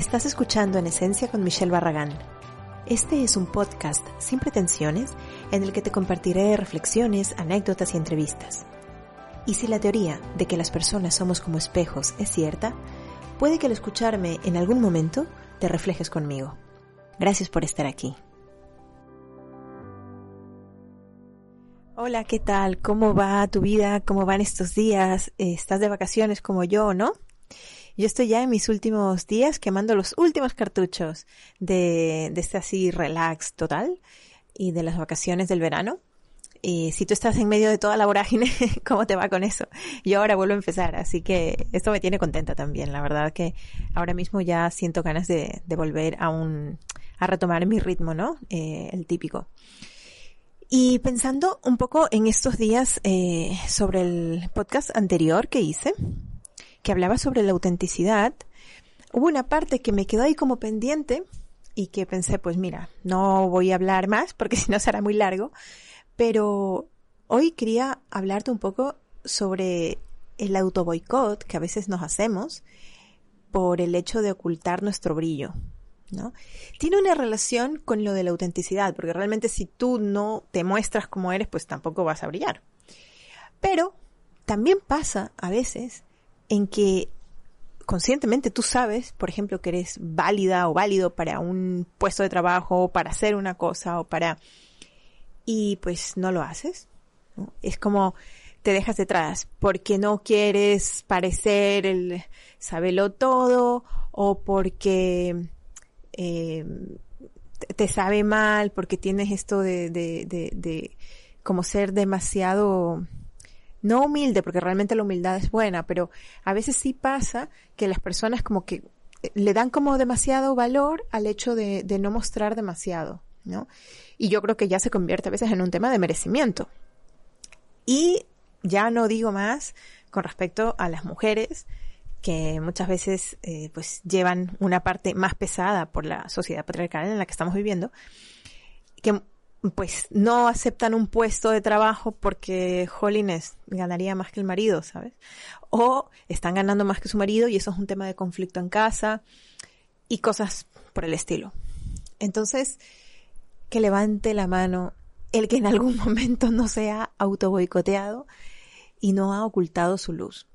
Estás escuchando En Esencia con Michelle Barragán. Este es un podcast sin pretensiones en el que te compartiré reflexiones, anécdotas y entrevistas. Y si la teoría de que las personas somos como espejos es cierta, puede que al escucharme en algún momento te reflejes conmigo. Gracias por estar aquí. Hola, ¿qué tal? ¿Cómo va tu vida? ¿Cómo van estos días? ¿Estás de vacaciones como yo, no? Yo estoy ya en mis últimos días quemando los últimos cartuchos de, este así relax total y de las vacaciones del verano. Y si tú estás en medio de toda la vorágine, ¿cómo te va con eso? Yo ahora vuelvo a empezar, así que esto me tiene contenta también. La verdad que ahora mismo ya siento ganas de, de volver a un, a retomar mi ritmo, ¿no? Eh, el típico. Y pensando un poco en estos días eh, sobre el podcast anterior que hice, que hablaba sobre la autenticidad, hubo una parte que me quedó ahí como pendiente y que pensé, pues mira, no voy a hablar más porque si no será muy largo, pero hoy quería hablarte un poco sobre el autoboicot que a veces nos hacemos por el hecho de ocultar nuestro brillo, ¿no? Tiene una relación con lo de la autenticidad, porque realmente si tú no te muestras como eres, pues tampoco vas a brillar. Pero también pasa a veces en que conscientemente tú sabes, por ejemplo, que eres válida o válido para un puesto de trabajo, para hacer una cosa o para... y pues no lo haces. Es como te dejas detrás porque no quieres parecer el sabelo todo o porque eh, te sabe mal, porque tienes esto de, de, de, de como ser demasiado no humilde, porque realmente la humildad es buena, pero a veces sí pasa que las personas como que eh, le dan como demasiado valor al hecho de, no mostrar demasiado, ¿no? Y yo creo que ya se convierte a veces en un tema de merecimiento. Y ya no digo más con respecto a las mujeres que muchas veces eh, pues llevan una parte más pesada por la sociedad patriarcal en la que estamos viviendo, que pues no aceptan un puesto de trabajo porque Holiness ganaría más que el marido, ¿sabes? O están ganando más que su marido y eso es un tema de conflicto en casa y cosas por el estilo. Entonces, que levante la mano el que en algún momento no se ha auto boicoteado y no ha ocultado su luz.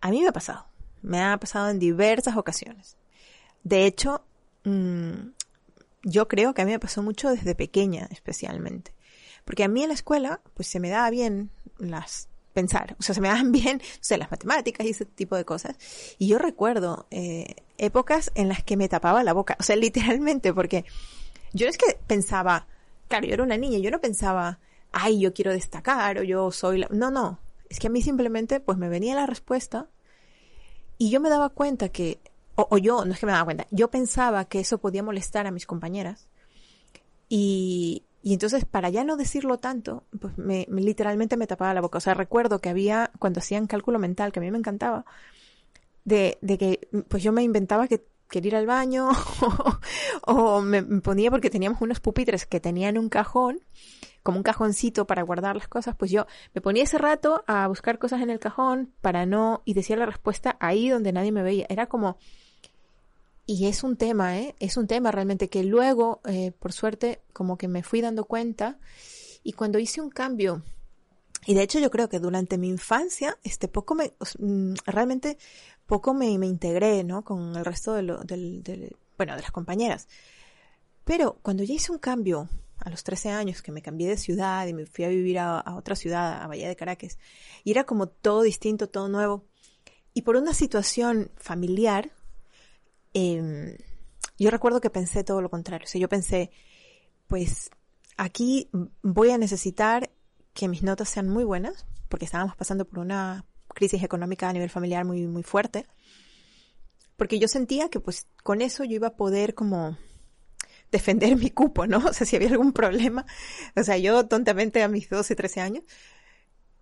A mí me ha pasado, me ha pasado en diversas ocasiones. De hecho, mmm, yo creo que a mí me pasó mucho desde pequeña, especialmente. Porque a mí en la escuela, pues se me daba bien las pensar, o sea, se me daban bien, o sea, las matemáticas y ese tipo de cosas. Y yo recuerdo eh, épocas en las que me tapaba la boca, o sea, literalmente, porque yo no es que pensaba, claro, yo era una niña, yo no pensaba, ay, yo quiero destacar o yo soy la... No, no, es que a mí simplemente, pues me venía la respuesta y yo me daba cuenta que o, yo, no es que me daba cuenta, yo pensaba que eso podía molestar a mis compañeras. Y, y entonces, para ya no decirlo tanto, pues me, me, literalmente me tapaba la boca. O sea, recuerdo que había, cuando hacían cálculo mental, que a mí me encantaba, de, de que, pues yo me inventaba que quería ir al baño, o, o me ponía porque teníamos unos pupitres que tenían un cajón, como un cajoncito para guardar las cosas, pues yo me ponía ese rato a buscar cosas en el cajón para no, y decía la respuesta ahí donde nadie me veía. Era como, y es un tema, ¿eh? Es un tema realmente que luego, eh, por suerte, como que me fui dando cuenta y cuando hice un cambio, y de hecho yo creo que durante mi infancia, este poco me, mm, realmente poco me, me integré, ¿no? Con el resto de del, del, bueno, de las compañeras. Pero cuando ya hice un cambio a los 13 años, que me cambié de ciudad y me fui a vivir a, a otra ciudad, a Bahía de Caracas, y era como todo distinto, todo nuevo. Y por una situación familiar, eh, yo recuerdo que pensé todo lo contrario. O sea, yo pensé, pues aquí voy a necesitar que mis notas sean muy buenas, porque estábamos pasando por una crisis económica a nivel familiar muy, muy fuerte. Porque yo sentía que pues con eso yo iba a poder como defender mi cupo, ¿no? O sea, si había algún problema. O sea, yo tontamente a mis 12, 13 años.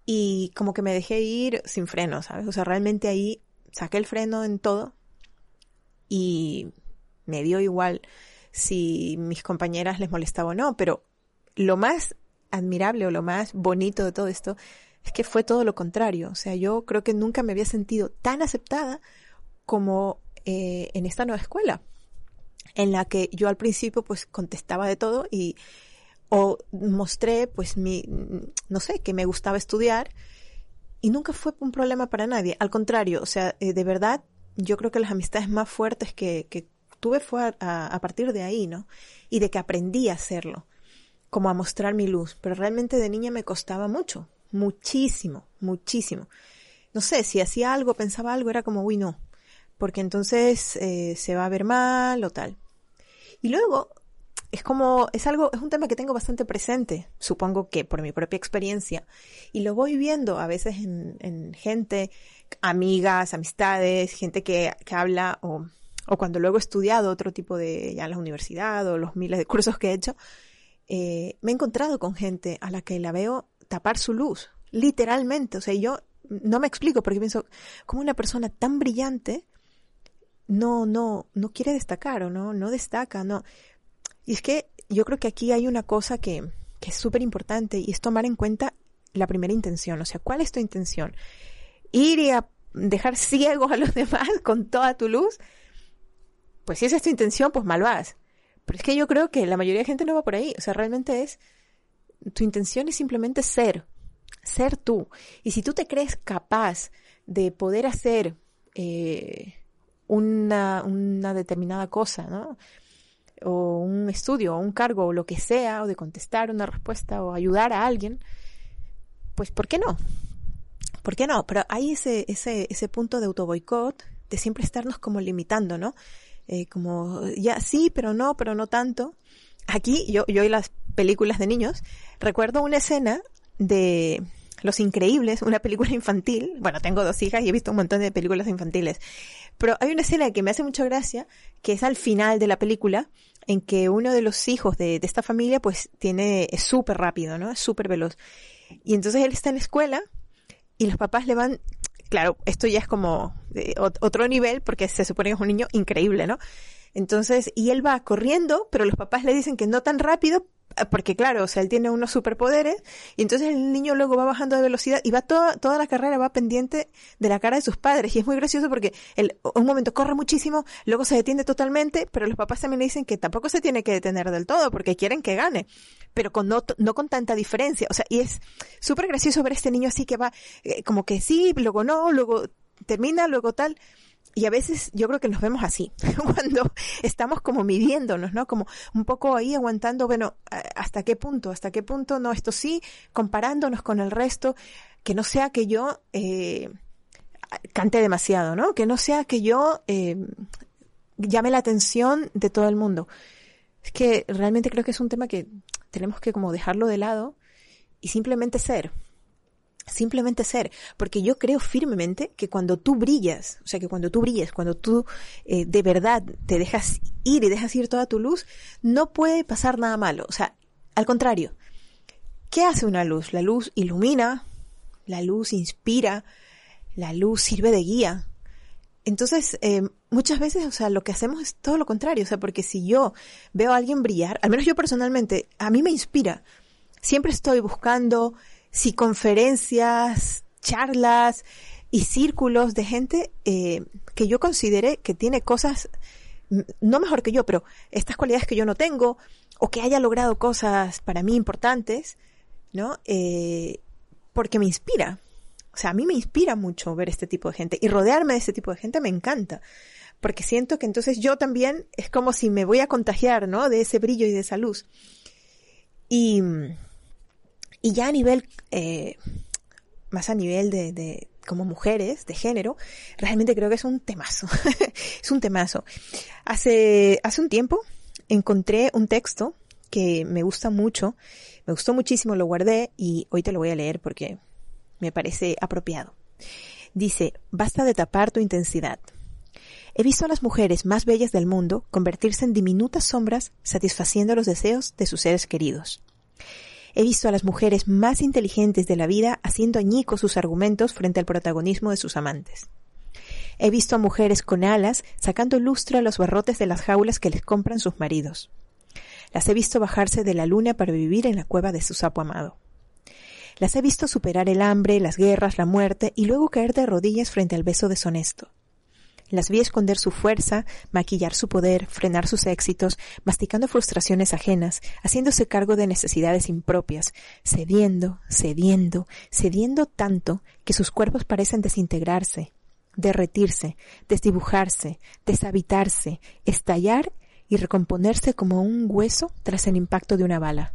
Y como que me dejé ir sin freno, ¿sabes? O sea, realmente ahí saqué el freno en todo y me dio igual si mis compañeras les molestaba o no, pero lo más admirable o lo más bonito de todo esto es que fue todo lo contrario. O sea, yo creo que nunca me había sentido tan aceptada como eh, en esta nueva escuela, en la que yo al principio pues contestaba de todo y o mostré pues mi, no sé, que me gustaba estudiar y nunca fue un problema para nadie. Al contrario, o sea, eh, de verdad, yo creo que las amistades más fuertes que, que tuve fue a, partir de ahí, ¿no? Y de que aprendí a hacerlo, como a mostrar mi luz. Pero realmente de niña me costaba mucho, muchísimo, muchísimo. No sé, si hacía algo, pensaba algo, era como, uy, no, porque entonces eh, se va a ver mal o tal. Y luego, es como, es algo, es un tema que tengo bastante presente, supongo que por mi propia experiencia, y lo voy viendo a veces en gente, amigas, amistades, gente que, que habla o, o, cuando luego he estudiado otro tipo de, ya en la universidad o los miles de cursos que he hecho, eh, me he encontrado con gente a la que la veo tapar su luz, literalmente, o sea, yo no me explico porque pienso, como una persona tan brillante no, no, no quiere destacar o no, no destaca, no. Y es que yo creo que aquí hay una cosa que, que es súper importante y es tomar en cuenta la primera intención. O sea, ¿cuál es tu intención? Ir y a dejar ciegos a los demás con toda tu luz. Pues si esa es tu intención, pues mal vas. Pero es que yo creo que la mayoría de gente no va por ahí. O sea, realmente es, tu intención es simplemente ser, ser tú. Y si tú te crees capaz de poder hacer eh, una, una determinada cosa, ¿no? o un estudio o un cargo o lo que sea, o de contestar una respuesta o ayudar a alguien, pues ¿por qué no? ¿Por qué no? Pero hay ese, ese, ese punto de autoboicot, de siempre estarnos como limitando, ¿no? Eh, como, ya sí, pero no, pero no tanto. Aquí, yo, yo y las películas de niños, recuerdo una escena de Los Increíbles, una película infantil. Bueno, tengo dos hijas y he visto un montón de películas infantiles. Pero hay una escena que me hace mucha gracia, que es al final de la película, en que uno de los hijos de, de esta familia, pues tiene, es súper rápido, ¿no? Es súper veloz. Y entonces él está en la escuela y los papás le van, claro, esto ya es como otro nivel porque se supone que es un niño increíble, ¿no? Entonces, y él va corriendo, pero los papás le dicen que no tan rápido porque claro, o sea, él tiene unos superpoderes y entonces el niño luego va bajando de velocidad y va toda, toda la carrera va pendiente de la cara de sus padres y es muy gracioso porque él un momento corre muchísimo, luego se detiene totalmente, pero los papás también le dicen que tampoco se tiene que detener del todo porque quieren que gane, pero con no, no con tanta diferencia, o sea, y es súper gracioso ver a este niño así que va eh, como que sí, luego no, luego termina, luego tal. Y a veces yo creo que nos vemos así, cuando estamos como midiéndonos, ¿no? Como un poco ahí aguantando, bueno, ¿hasta qué punto? ¿Hasta qué punto? No, esto sí, comparándonos con el resto, que no sea que yo eh, cante demasiado, ¿no? Que no sea que yo eh, llame la atención de todo el mundo. Es que realmente creo que es un tema que tenemos que como dejarlo de lado y simplemente ser simplemente ser, porque yo creo firmemente que cuando tú brillas, o sea, que cuando tú brillas, cuando tú eh, de verdad te dejas ir y dejas ir toda tu luz, no puede pasar nada malo, o sea, al contrario, ¿qué hace una luz? La luz ilumina, la luz inspira, la luz sirve de guía. Entonces, eh, muchas veces, o sea, lo que hacemos es todo lo contrario, o sea, porque si yo veo a alguien brillar, al menos yo personalmente, a mí me inspira. Siempre estoy buscando si conferencias, charlas y círculos de gente eh, que yo considere que tiene cosas, no mejor que yo, pero estas cualidades que yo no tengo, o que haya logrado cosas para mí importantes, ¿no? Eh, porque me inspira. O sea, a mí me inspira mucho ver este tipo de gente y rodearme de este tipo de gente me encanta. Porque siento que entonces yo también es como si me voy a contagiar, ¿no? De ese brillo y de esa luz. Y, y ya a nivel, eh, más a nivel de, de, como mujeres, de género, realmente creo que es un temazo. es un temazo. Hace, hace un tiempo encontré un texto que me gusta mucho, me gustó muchísimo, lo guardé y hoy te lo voy a leer porque me parece apropiado. Dice, basta de tapar tu intensidad. He visto a las mujeres más bellas del mundo convertirse en diminutas sombras satisfaciendo los deseos de sus seres queridos. He visto a las mujeres más inteligentes de la vida haciendo añicos sus argumentos frente al protagonismo de sus amantes. He visto a mujeres con alas sacando lustro a los barrotes de las jaulas que les compran sus maridos. Las he visto bajarse de la luna para vivir en la cueva de su sapo amado. Las he visto superar el hambre, las guerras, la muerte y luego caer de rodillas frente al beso deshonesto. Las vi esconder su fuerza, maquillar su poder, frenar sus éxitos, masticando frustraciones ajenas, haciéndose cargo de necesidades impropias, cediendo, cediendo, cediendo tanto que sus cuerpos parecen desintegrarse, derretirse, desdibujarse, deshabitarse, estallar y recomponerse como un hueso tras el impacto de una bala.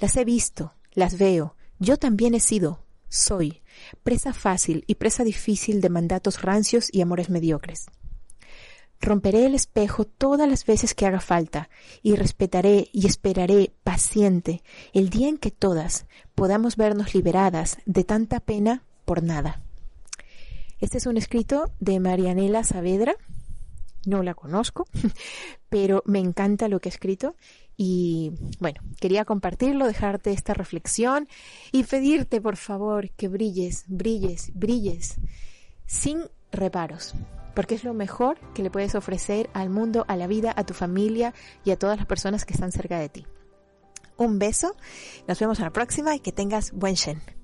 Las he visto, las veo, yo también he sido, soy, presa fácil y presa difícil de mandatos rancios y amores mediocres. Romperé el espejo todas las veces que haga falta y respetaré y esperaré paciente el día en que todas podamos vernos liberadas de tanta pena por nada. Este es un escrito de Marianela Saavedra. No la conozco, pero me encanta lo que ha escrito y bueno, quería compartirlo, dejarte esta reflexión y pedirte por favor que brilles, brilles, brilles sin reparos, porque es lo mejor que le puedes ofrecer al mundo, a la vida, a tu familia y a todas las personas que están cerca de ti. Un beso, nos vemos a la próxima y que tengas buen Shen.